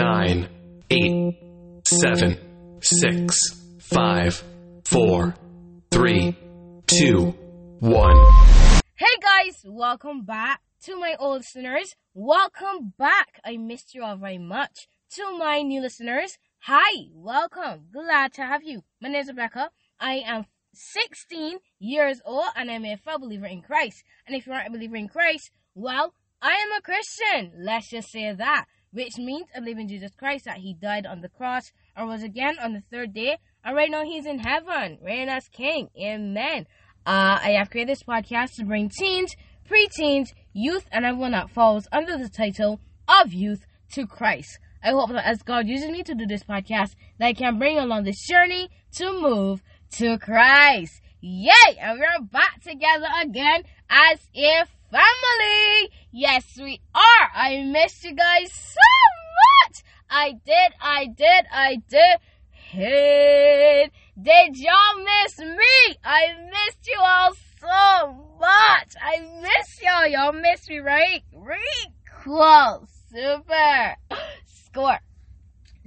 nine, eight, seven, six, five, four, three, two, one. Hey guys, welcome back to my old listeners. Welcome back. I missed you all very much. To my new listeners, hi, welcome. Glad to have you. My name is Rebecca. I am 16 years old and I'm a fellow believer in Christ. And if you aren't a believer in Christ, well, I am a Christian. Let's just say that. Which means I believe in Jesus Christ that He died on the cross and rose again on the third day. And right now He's in heaven, reigning as King. Amen. Uh, I have created this podcast to bring teens, preteens, youth, and everyone that falls under the title of youth to Christ. I hope that as God uses me to do this podcast, that I can bring along this journey to move to Christ. Yay! And we're back together again as a family. Yes, we are. I missed you guys so much. I did, I did, I did. Hey, did y'all miss me? I missed you all so much. I miss y'all. Y'all miss me, right? Right? Cool. Super. Score.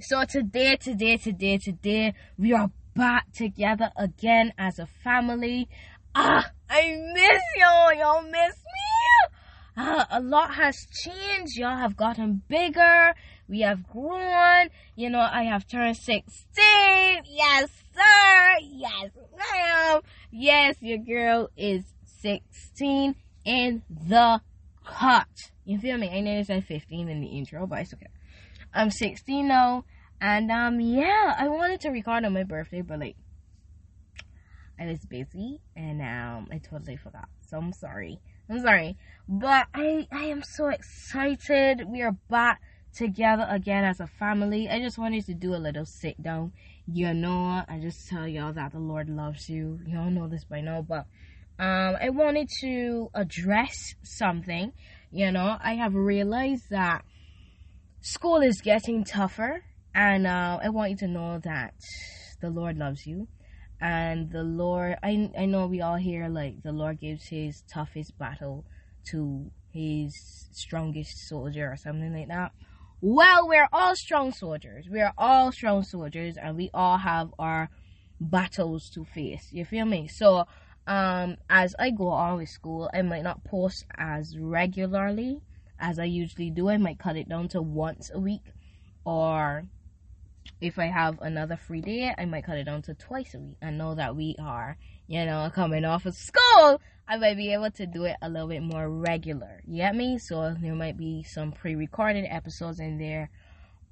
So today, today, today, today, we are back together again as a family. Ah, I miss y'all. Y'all miss me. Ah, a lot has changed. Y'all have gotten bigger. We have grown. You know, I have turned 16. Yes, sir. Yes, ma'am. Yes, your girl is 16 in the cut. You feel me? I know it said 15 in the intro, but it's okay. I'm 16 now. And um yeah, I wanted to record on my birthday, but like I was busy and um I totally forgot. So I'm sorry. I'm sorry. But I I am so excited. We are back together again as a family. I just wanted to do a little sit down. You know, I just tell y'all that the Lord loves you. Y'all know this by now, but um I wanted to address something. You know, I have realized that school is getting tougher and uh, I want you to know that the Lord loves you. And the Lord, I, I know we all hear like the Lord gives his toughest battle to his strongest soldier or something like that. Well, we're all strong soldiers. We are all strong soldiers and we all have our battles to face. You feel me? So, um, as I go on with school, I might not post as regularly as I usually do. I might cut it down to once a week or if I have another free day, I might cut it down to twice a week. I know that we are, you know, coming off of school. I might be able to do it a little bit more regular. You get me? So there might be some pre-recorded episodes in there,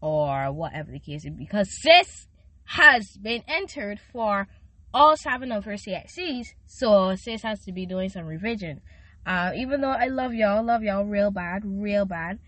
or whatever the case is. Because sis has been entered for all seven of her CXCs, so sis has to be doing some revision. Uh, even though I love y'all, love y'all real bad, real bad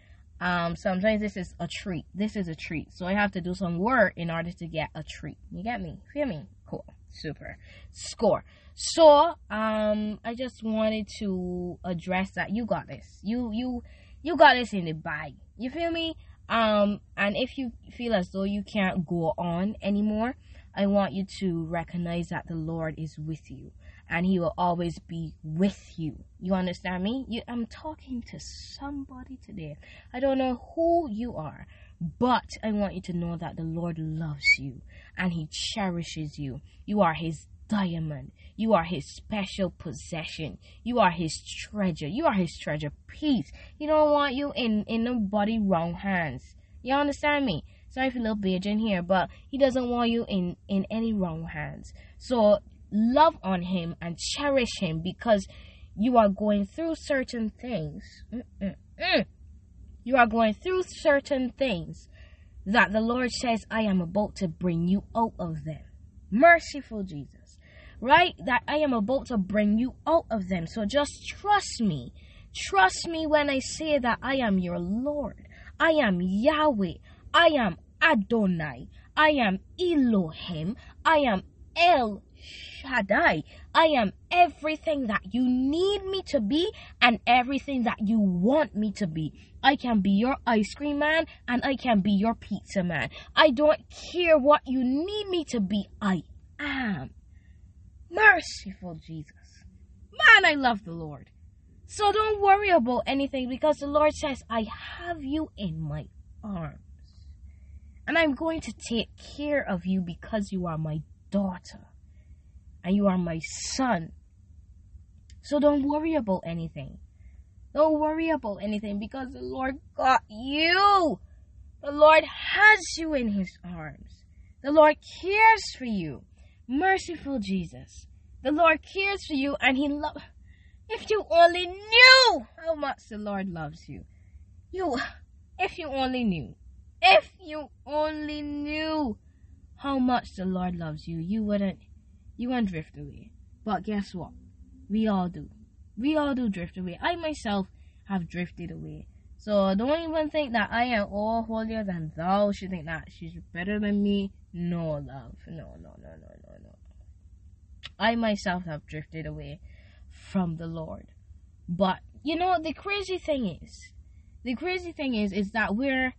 um, sometimes this is a treat. This is a treat. So I have to do some work in order to get a treat. You get me? Feel me? Cool. Super. Score. So, um, I just wanted to address that. You got this. You, you, you got this in the bag. You feel me? Um, and if you feel as though you can't go on anymore, I want you to recognize that the Lord is with you and he will always be with you. You understand me? You, I'm talking to somebody today. I don't know who you are, but I want you to know that the Lord loves you and he cherishes you. You are his diamond. You are his special possession. You are his treasure. You are his treasure piece. He don't want you in in nobody wrong hands. You understand me? Sorry for a little bitch in here, but he doesn't want you in in any wrong hands. So love on him and cherish him because you are going through certain things. Mm-mm-mm. You are going through certain things that the Lord says, I am about to bring you out of them. Merciful Jesus. Right? That I am about to bring you out of them. So just trust me. Trust me when I say that I am your Lord. I am Yahweh. I am Adonai. I am Elohim. I am El Shaddai. I am everything that you need me to be and everything that you want me to be. I can be your ice cream man and I can be your pizza man. I don't care what you need me to be. I am. Merciful Jesus. Man, I love the Lord. So don't worry about anything because the Lord says, I have you in my arms. And I'm going to take care of you because you are my daughter and you are my son. So don't worry about anything. Don't worry about anything because the Lord got you. The Lord has you in his arms. The Lord cares for you. Merciful Jesus. The Lord cares for you and he loves if you only knew how much the Lord loves you. You if you only knew. If you only knew how much the Lord loves you, you wouldn't you wouldn't drift away. But guess what? We all do. We all do drift away. I myself have drifted away. So don't even think that I am all holier than thou. She think that she's better than me. No, love. No, no, no, no, no, no. I myself have drifted away from the Lord. But you know the crazy thing is, the crazy thing is, is that we're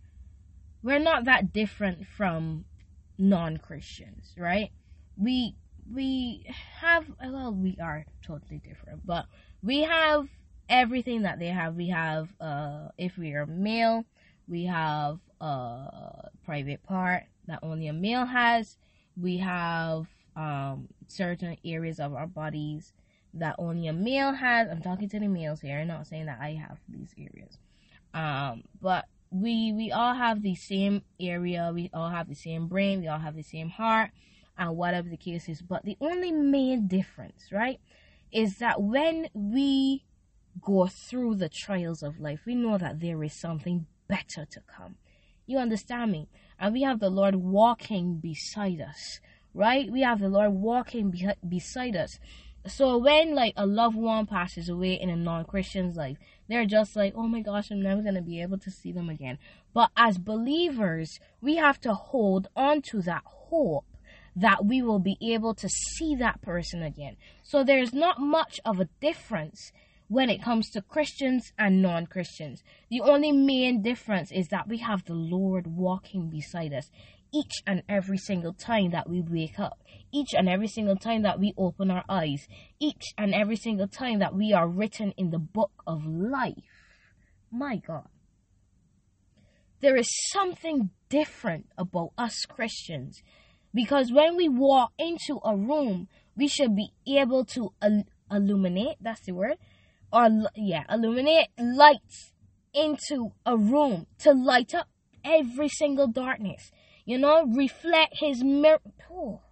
we're not that different from non-Christians, right? We we have well we are totally different but we have everything that they have. We have uh if we are male we have a private part that only a male has. We have um certain areas of our bodies that only a male has. I'm talking to the males here i'm not saying that i have these areas. Um but we we all have the same area. We all have the same brain. We all have the same heart and whatever the case is. But the only main difference, right, is that when we go through the trials of life, we know that there is something better to come. You understand me? And we have the Lord walking beside us, right? We have the Lord walking be- beside us. So when like a loved one passes away in a non-Christian's life, they're just like, "Oh my gosh, I'm never going to be able to see them again." But as believers, we have to hold on to that hope that we will be able to see that person again. So there's not much of a difference when it comes to Christians and non Christians. The only main difference is that we have the Lord walking beside us each and every single time that we wake up, each and every single time that we open our eyes, each and every single time that we are written in the book of life. My God. There is something different about us Christians because when we walk into a room, we should be able to il- illuminate, that's the word, or yeah, illuminate lights into a room to light up every single darkness. You know, reflect his mirror, oh,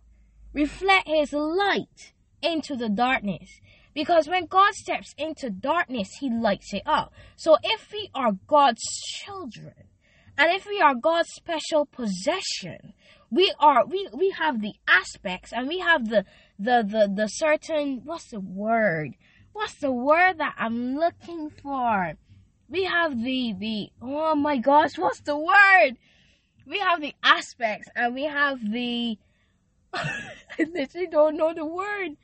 reflect his light into the darkness. Because when God steps into darkness, he lights it up. So if we are God's children, and if we are God's special possession, we are we we have the aspects and we have the the the the certain what's the word? What's the word that i'm looking for? We have the the oh my gosh what's the word? We have the aspects and we have the i literally don't know the word.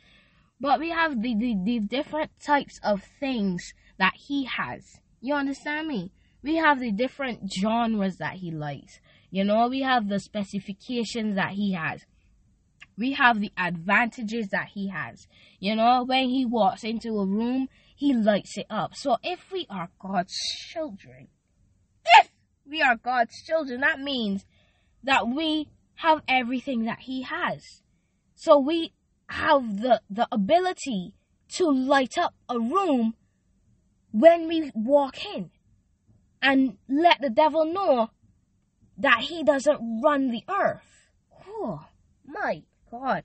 But we have the, the the different types of things that he has. You understand me? We have the different genres that he likes you know, we have the specifications that he has. We have the advantages that he has. You know, when he walks into a room, he lights it up. So if we are God's children, if we are God's children, that means that we have everything that he has. So we have the, the ability to light up a room when we walk in and let the devil know that he doesn't run the earth. Oh, my God.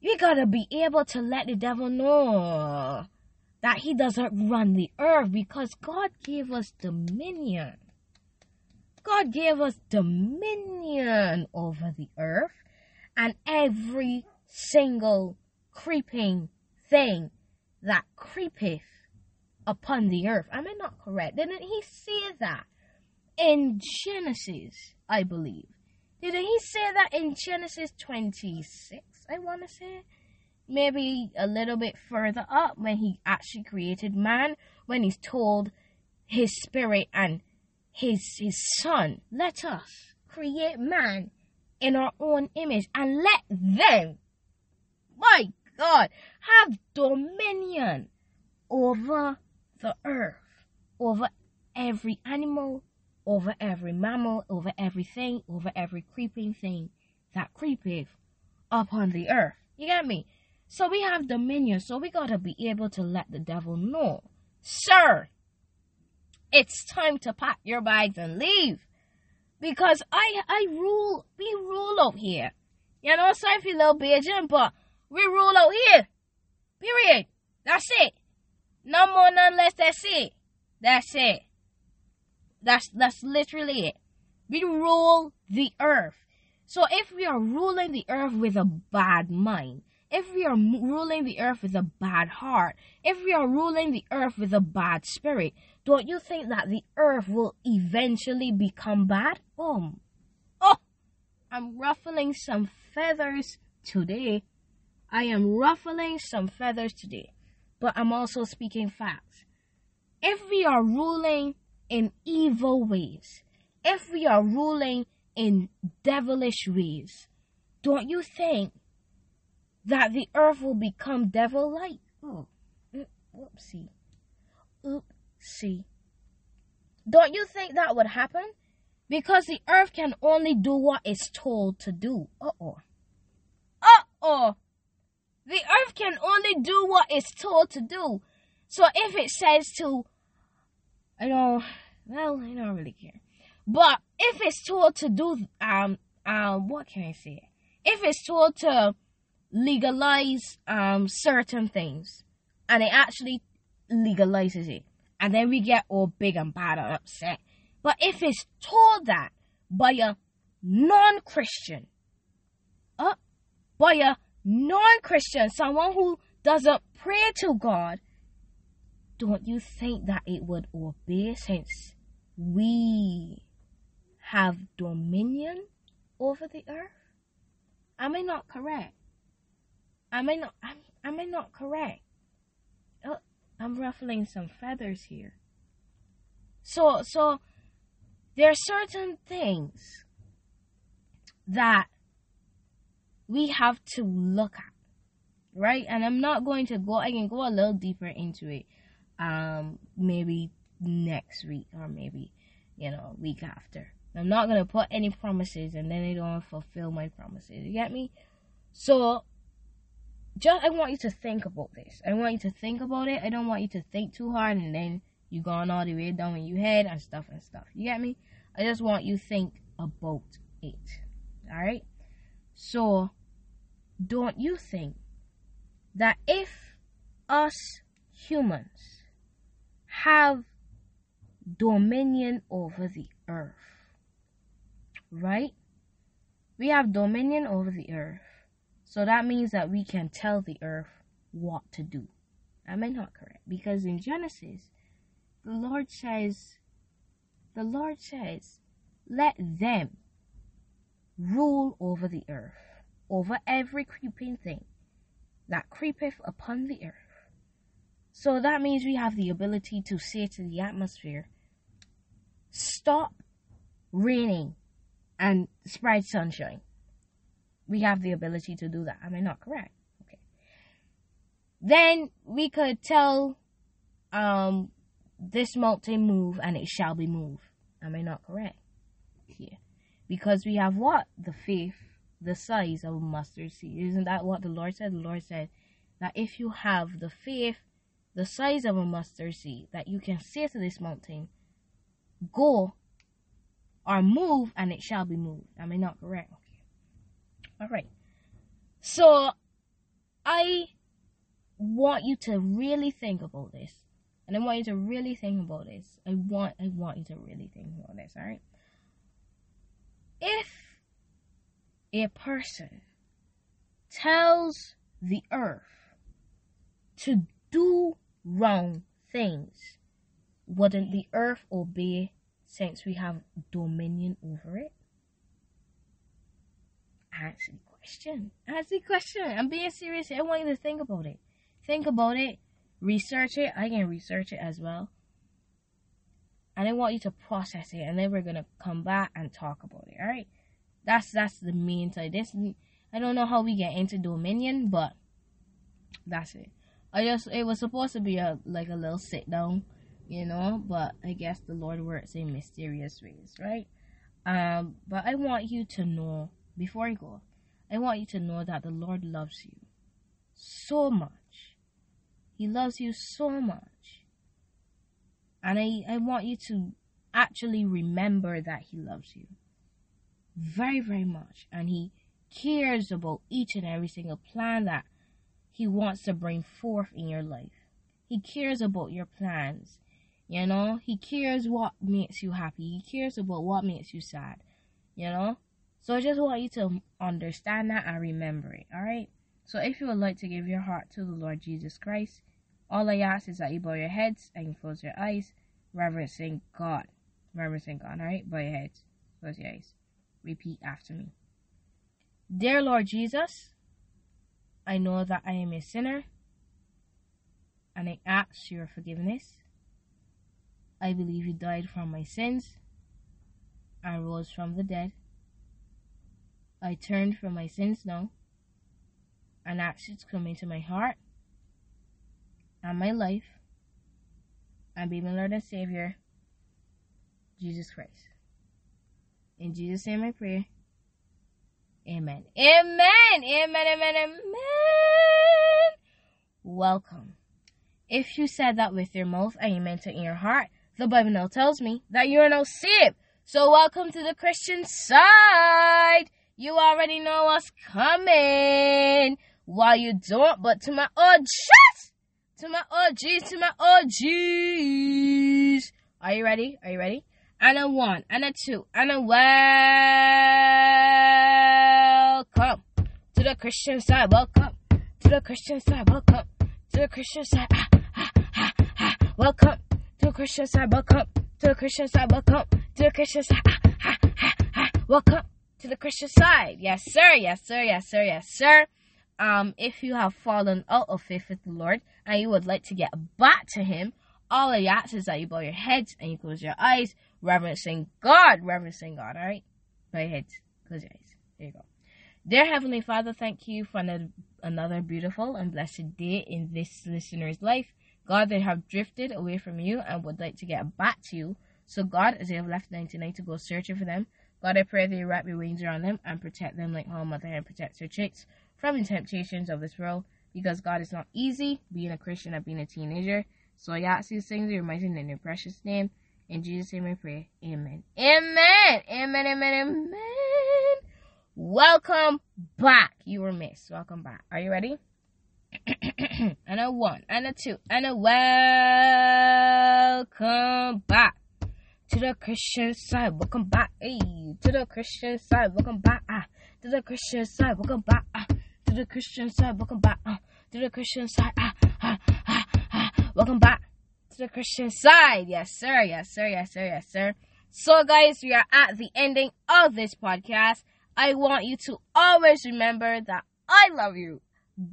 You gotta be able to let the devil know that he doesn't run the earth because God gave us dominion. God gave us dominion over the earth and every single creeping thing that creepeth upon the earth. Am I not correct? Didn't he say that in Genesis? I believe. Didn't he say that in Genesis 26? I want to say. Maybe a little bit further up when he actually created man, when he's told his spirit and his, his son, let us create man in our own image and let them, my God, have dominion over the earth, over every animal, over every mammal, over everything, over every creeping thing that creepeth upon the earth. You get me? So we have dominion, so we gotta be able to let the devil know, sir, it's time to pack your bags and leave. Because I I rule we rule out here. You know, sorry for little Bajan, but we rule out here. Period. That's it. No more, none less. That's it. That's it. That's that's literally it. We rule the earth. So if we are ruling the earth with a bad mind, if we are ruling the earth with a bad heart, if we are ruling the earth with a bad spirit, don't you think that the earth will eventually become bad? Oh, oh, I'm ruffling some feathers today. I am ruffling some feathers today, but I'm also speaking facts. If we are ruling in evil ways, if we are ruling in devilish ways, don't you think that the earth will become devil like? Oh. Oopsie. Don't you think that would happen? Because the earth can only do what it's told to do. Uh oh. Uh oh. The earth can only do what it's told to do. So if it says to, I don't, well, I don't really care. But if it's told to do, um, um, what can I say? If it's told to legalize um certain things, and it actually legalizes it, and then we get all big and bad and upset. But if it's told that by a non-Christian, uh, by a non-Christian, someone who doesn't pray to God, don't you think that it would obey since we have dominion over the earth? Am I not correct? Am I not? Am, am I not correct? Oh, I'm ruffling some feathers here. So, so there are certain things that we have to look at, right? And I'm not going to go. I can go a little deeper into it, um, maybe next week or maybe you know week after. I'm not gonna put any promises and then I don't fulfill my promises. You get me? So just I want you to think about this. I want you to think about it. I don't want you to think too hard and then you gone all the way down in your head and stuff and stuff. You get me? I just want you think about it. Alright? So don't you think that if us humans have dominion over the earth, right? We have dominion over the earth. So that means that we can tell the earth what to do. Am I not correct? Because in Genesis, the Lord says, the Lord says, let them rule over the earth, over every creeping thing that creepeth upon the earth. So that means we have the ability to say to the atmosphere, stop raining and spread sunshine we have the ability to do that. Am I not correct? Okay. Then we could tell um this mountain move and it shall be moved. Am I not correct? Here. Because we have what? The faith, the size of mustard seed. Isn't that what the Lord said? The Lord said that if you have the faith, the size of a mustard seed, that you can say to this mountain, go or move and it shall be moved. Am I not correct? All right. So I want you to really think about this. And I want you to really think about this. I want I want you to really think about this, all right? If a person tells the earth to do wrong things, wouldn't the earth obey since we have dominion over it? Answer the question. Answer the question. I'm being serious. I want you to think about it. Think about it. Research it. I can research it as well. And I want you to process it, and then we're gonna come back and talk about it. All right? That's that's the main. This I don't know how we get into Dominion, but that's it. I just it was supposed to be a like a little sit down you know, but I guess the Lord works in mysterious ways, right? Um, but I want you to know before I go, I want you to know that the Lord loves you so much. He loves you so much. And I, I want you to actually remember that He loves you very, very much. And He cares about each and every single plan that He wants to bring forth in your life. He cares about your plans. You know, He cares what makes you happy. He cares about what makes you sad. You know? So I just want you to understand that and remember it. Alright? So if you would like to give your heart to the Lord Jesus Christ, all I ask is that you bow your heads and you close your eyes, reverencing God. Reverencing God, alright? Bow your heads, close your eyes. Repeat after me. Dear Lord Jesus, I know that I am a sinner and I ask your forgiveness. I believe you died for my sins and rose from the dead. I turn from my sins now and ask you to come into my heart and my life and be my Lord and Savior, Jesus Christ. In Jesus' name I pray. Amen. Amen. Amen. Amen. Amen. Welcome. If you said that with your mouth and you meant it in your heart, the Bible now tells me that you are now saved. So welcome to the Christian side. You already know what's coming. While you don't, but to my OGs, to my OGs, to my OGs. Are you ready? Are you ready? And a one, and a two, and a to the Christian side. Welcome to the Christian side. Welcome to the Christian side. Ah, ah, ah, ah. Welcome to the Christian side. Welcome to the Christian side. Welcome to the Christian side. Ah, ah, ah, ah. Welcome to the Christian side. Yes, sir. Yes, sir. Yes, sir. Yes, sir. Um, if you have fallen out of faith with the Lord and you would like to get back to Him, all I ask is that you bow your heads and you close your eyes, reverencing God, reverencing God. All right, bow your heads, close your eyes. There you go. Dear Heavenly Father, thank you for another, another beautiful and blessed day in this listener's life. God, they have drifted away from you and would like to get back to you. So, God, as they have left 99 to go searching for them, God, I pray that you wrap your wings around them and protect them like how mother hen protects her chicks from the temptations of this world. Because God is not easy being a Christian and being a teenager. So I ask these things in your mighty and in your precious name. In Jesus' name I pray. Amen. Amen. Amen. Amen. Amen. Welcome back. You were missed. Welcome back. Are you ready? and a one, and a two, and a welcome back to the Christian side. Welcome back, hey, to the Christian side. Welcome back, ah, to the Christian side. Welcome back, ah, to the Christian side. Welcome back, ah, to the Christian side. Ah, ah, ah, ah. Welcome back to the Christian side. Yes, sir. Yes, sir. Yes, sir. Yes, sir. So, guys, we are at the ending of this podcast. I want you to always remember that I love you.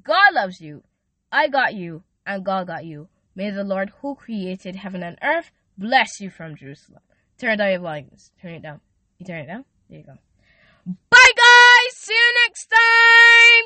God loves you. I got you, and God got you. May the Lord who created heaven and earth bless you from Jerusalem. Turn down your volumes. Turn it down. You turn it down? There you go. Bye, guys! See you next time!